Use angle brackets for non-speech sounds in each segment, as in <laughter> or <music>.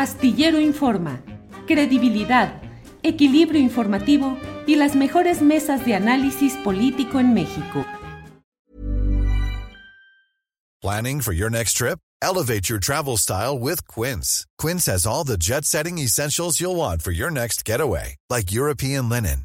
Astillero Informa, credibilidad, equilibrio informativo y las mejores mesas de análisis político en México. Planning for your next trip? Elevate your travel style with Quince. Quince has all the jet setting essentials you'll want for your next getaway, like European linen,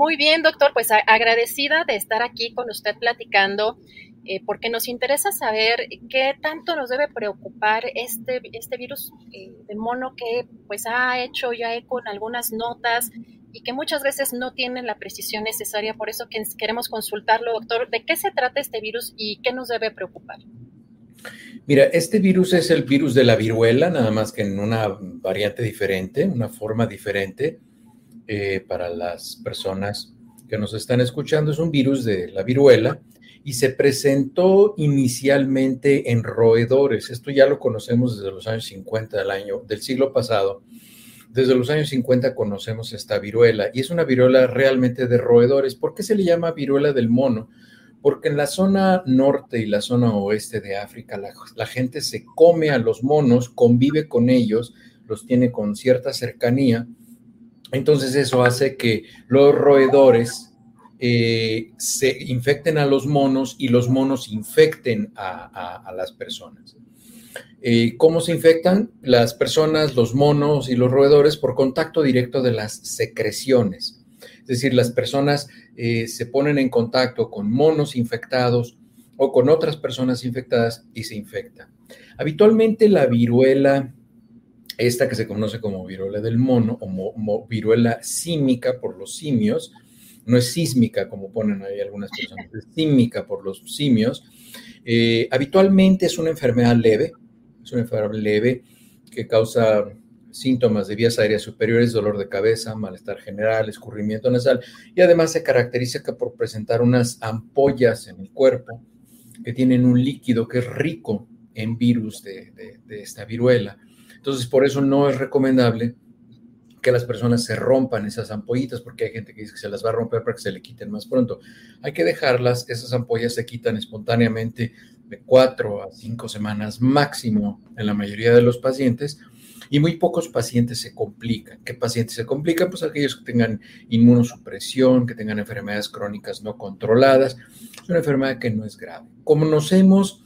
Muy bien, doctor. Pues agradecida de estar aquí con usted platicando. Eh, porque nos interesa saber qué tanto nos debe preocupar este, este virus eh, de mono que pues ha hecho ya eco en algunas notas y que muchas veces no tienen la precisión necesaria. Por eso que queremos consultarlo, doctor, ¿de qué se trata este virus y qué nos debe preocupar? Mira, este virus es el virus de la viruela, nada más que en una variante diferente, una forma diferente eh, para las personas que nos están escuchando. Es un virus de la viruela y se presentó inicialmente en roedores. Esto ya lo conocemos desde los años 50 del año del siglo pasado. Desde los años 50 conocemos esta viruela y es una viruela realmente de roedores. ¿Por qué se le llama viruela del mono? Porque en la zona norte y la zona oeste de África la, la gente se come a los monos, convive con ellos, los tiene con cierta cercanía. Entonces eso hace que los roedores eh, se infecten a los monos y los monos infecten a, las personas. Eh, ¿Cómo se infectan? Las personas, los monos y los roedores por contacto directo de las secreciones. Es decir, las personas eh, se ponen en contacto con monos infectados o con otras personas infectadas y se infectan. Habitualmente la viruela, esta que se conoce como viruela del mono o viruela símica por los simios, no es sísmica como ponen ahí algunas personas, es sísmica por los simios. Eh, habitualmente es una enfermedad leve, es una enfermedad leve que causa síntomas de vías aéreas superiores, dolor de cabeza, malestar general, escurrimiento nasal y además se caracteriza por presentar unas ampollas en el cuerpo que tienen un líquido que es rico en virus de esta viruela. Entonces, por eso no es recomendable que las personas se rompan esas ampollitas, porque hay gente que dice que se las va a romper para que se le quiten más pronto. Hay que dejarlas, esas ampollas se quitan espontáneamente de cuatro a cinco semanas máximo en la mayoría de los pacientes, y muy pocos pacientes se complican. ¿Qué pacientes se complican? Pues aquellos que tengan inmunosupresión, que tengan enfermedades crónicas no controladas. Es una enfermedad que no es grave. Como Conocemos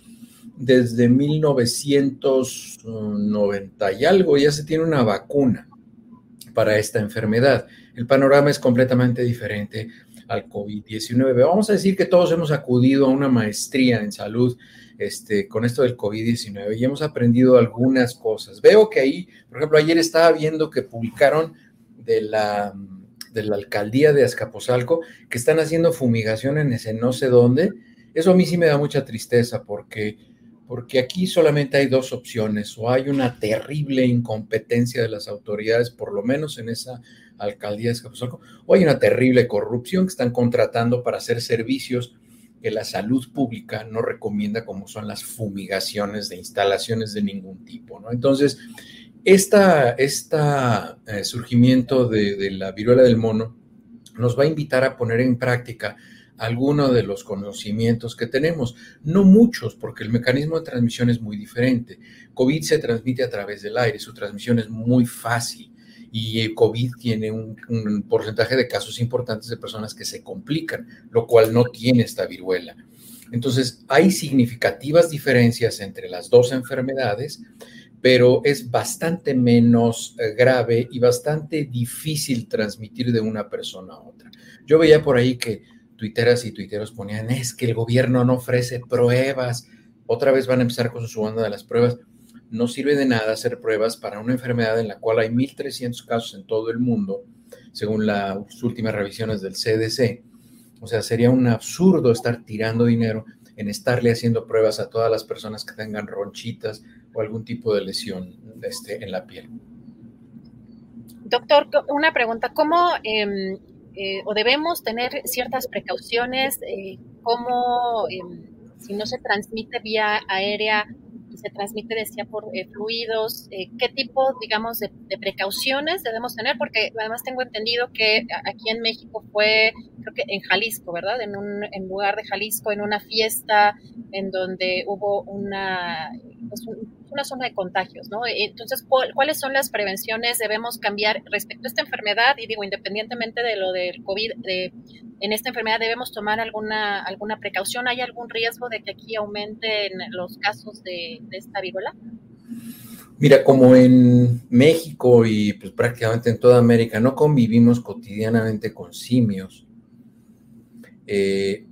desde 1990 y algo, ya se tiene una vacuna para esta enfermedad. El panorama es completamente diferente al COVID-19. Vamos a decir que todos hemos acudido a una maestría en salud este, con esto del COVID-19 y hemos aprendido algunas cosas. Veo que ahí, por ejemplo, ayer estaba viendo que publicaron de la, de la alcaldía de Azcapotzalco que están haciendo fumigación en ese no sé dónde. Eso a mí sí me da mucha tristeza porque porque aquí solamente hay dos opciones, o hay una terrible incompetencia de las autoridades, por lo menos en esa alcaldía de Escapuzalco, o hay una terrible corrupción que están contratando para hacer servicios que la salud pública no recomienda, como son las fumigaciones de instalaciones de ningún tipo. Entonces, este surgimiento de la viruela del mono nos va a invitar a poner en práctica algunos de los conocimientos que tenemos. No muchos, porque el mecanismo de transmisión es muy diferente. COVID se transmite a través del aire, su transmisión es muy fácil y el COVID tiene un, porcentaje de casos importantes de personas que se complican, lo cual no tiene esta viruela. Entonces, hay significativas diferencias entre las dos enfermedades, pero es bastante menos eh, grave y bastante difícil transmitir de una persona a otra. Yo veía por ahí que tuiteras y tuiteros ponían, es que el gobierno no ofrece pruebas, otra vez van a empezar con su banda de las pruebas. No sirve de nada hacer pruebas para una enfermedad en la cual hay 1.300 casos en todo el mundo, según las últimas revisiones del CDC. O sea, sería un absurdo estar tirando dinero en estarle haciendo pruebas a todas las personas que tengan ronchitas o algún tipo de lesión este, en la piel. Doctor, una pregunta, ¿cómo em, eh, o debemos tener ciertas precauciones? Eh, ¿Cómo, em, si no se transmite vía aérea, se transmite, decía, por eh, fluidos, eh, qué tipo, digamos, de, precauciones debemos tener, porque además tengo entendido que aquí en México fue, creo que en Jalisco, ¿verdad? En un en lugar de Jalisco, en una fiesta en donde hubo una, pues, una zona de contagios, ¿no? Entonces, ¿cuáles son las prevenciones debemos cambiar respecto a esta enfermedad? Y digo, independientemente de lo del COVID, de, en esta enfermedad debemos tomar alguna, alguna precaución. ¿Hay algún riesgo de que aquí aumenten los casos de, esta viruela? Mira, como en México y pues prácticamente en toda América no convivimos cotidianamente con simios, eh,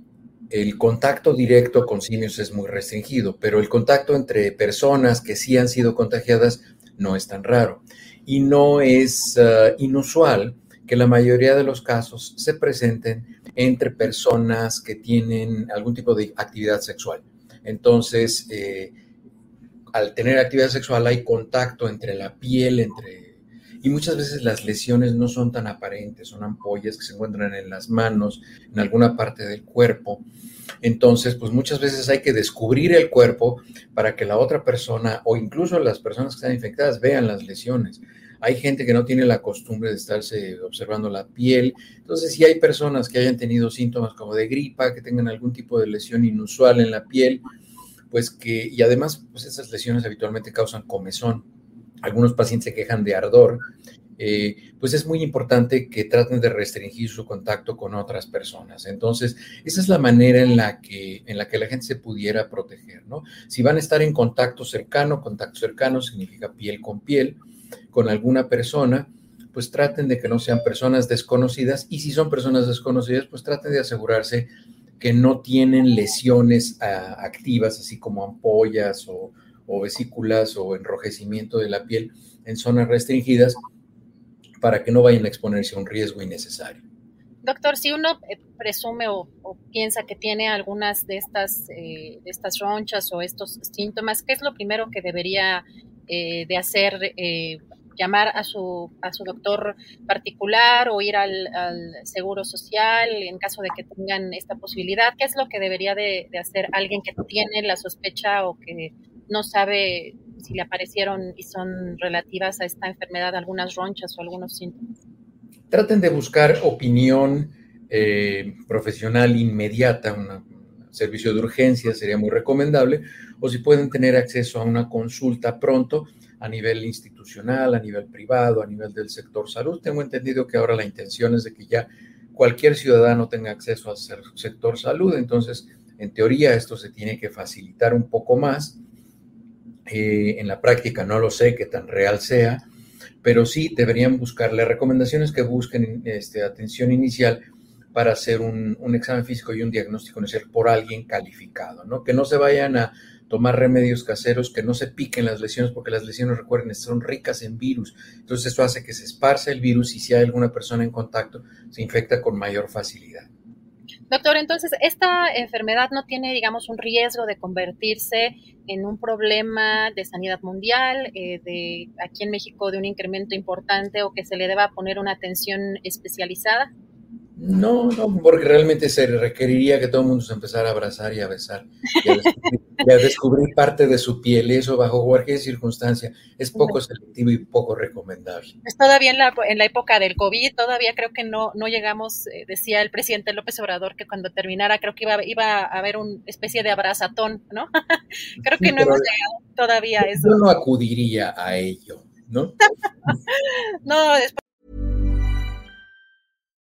el contacto directo con simios es muy restringido, pero el contacto entre personas que sí han sido contagiadas no es tan raro. Y no es ah, inusual que la mayoría de los casos se presenten entre personas que tienen algún tipo de actividad sexual. Entonces, eh, al tener actividad sexual hay contacto entre la piel, entre y muchas veces las lesiones no son tan aparentes, son ampollas que se encuentran en las manos, en alguna parte del cuerpo. Entonces, pues muchas veces hay que descubrir el cuerpo para que la otra persona o incluso las personas que están infectadas vean las lesiones. Hay gente que no tiene la costumbre de estarse observando la piel. Entonces, si hay personas que hayan tenido síntomas como de gripa, que tengan algún tipo de lesión inusual en la piel, pues que, y además, pues esas lesiones habitualmente causan comezón algunos pacientes se quejan de ardor, eh, pues es muy importante que traten de restringir su contacto con otras personas. Entonces, esa es la manera en la que, en la, que la gente se pudiera proteger, ¿no? Si van a estar en contacto cercano, contacto cercano significa piel con piel con alguna persona, pues traten de que no sean personas desconocidas y si son personas desconocidas, pues traten de asegurarse que no tienen lesiones ah, activas, así como ampollas o, o vesículas o enrojecimiento de la piel en zonas restringidas para que no vayan a exponerse a un riesgo innecesario. Doctor, si uno eh, presume o, piensa que tiene algunas de estas, eh, de estas ronchas o estos síntomas, ¿qué es lo primero que debería eh, de hacer? llamar a su, a su doctor particular o ir al, seguro social en caso de que tengan esta posibilidad? ¿Qué es lo que debería de, de hacer alguien que tiene la sospecha o que no sabe si le aparecieron y son relativas a esta enfermedad algunas ronchas o algunos síntomas. Traten de buscar opinión eh, profesional inmediata, un servicio de urgencia sería muy recomendable, o si pueden tener acceso a una consulta pronto a nivel institucional, a nivel privado, a nivel del sector salud. Tengo entendido que ahora la intención es de que ya cualquier ciudadano tenga acceso al sector salud, entonces en teoría esto se tiene que facilitar un poco más eh, en la práctica no lo sé qué tan real sea, pero sí deberían buscar, las recomendaciones que busquen este, atención inicial para hacer un, examen físico y un diagnóstico inicial por alguien calificado, ¿no? Que no se vayan a tomar remedios caseros, que no se piquen las lesiones, porque las lesiones, recuerden, son ricas en virus. Entonces, eso hace que se esparce el virus y si hay alguna persona en contacto, se infecta con mayor facilidad. Doctor, entonces, ¿esta enfermedad no tiene, digamos, un riesgo de convertirse en un problema de sanidad mundial, eh, de aquí en México de un incremento importante o que se le deba poner una atención especializada? No, no, porque realmente se requeriría que todo el mundo se empezara a abrazar y a besar y a descubrir, parte de su piel, eso bajo cualquier circunstancia es poco selectivo y poco recomendable. Pues todavía en la, en la época del COVID, todavía creo que no, no llegamos, eh, decía el presidente López Obrador que cuando terminara creo que iba, iba a haber una especie de abrazatón, ¿no? <laughs> creo que no hemos llegado todavía a eso. Yo no acudiría a ello, ¿no? <laughs> no, después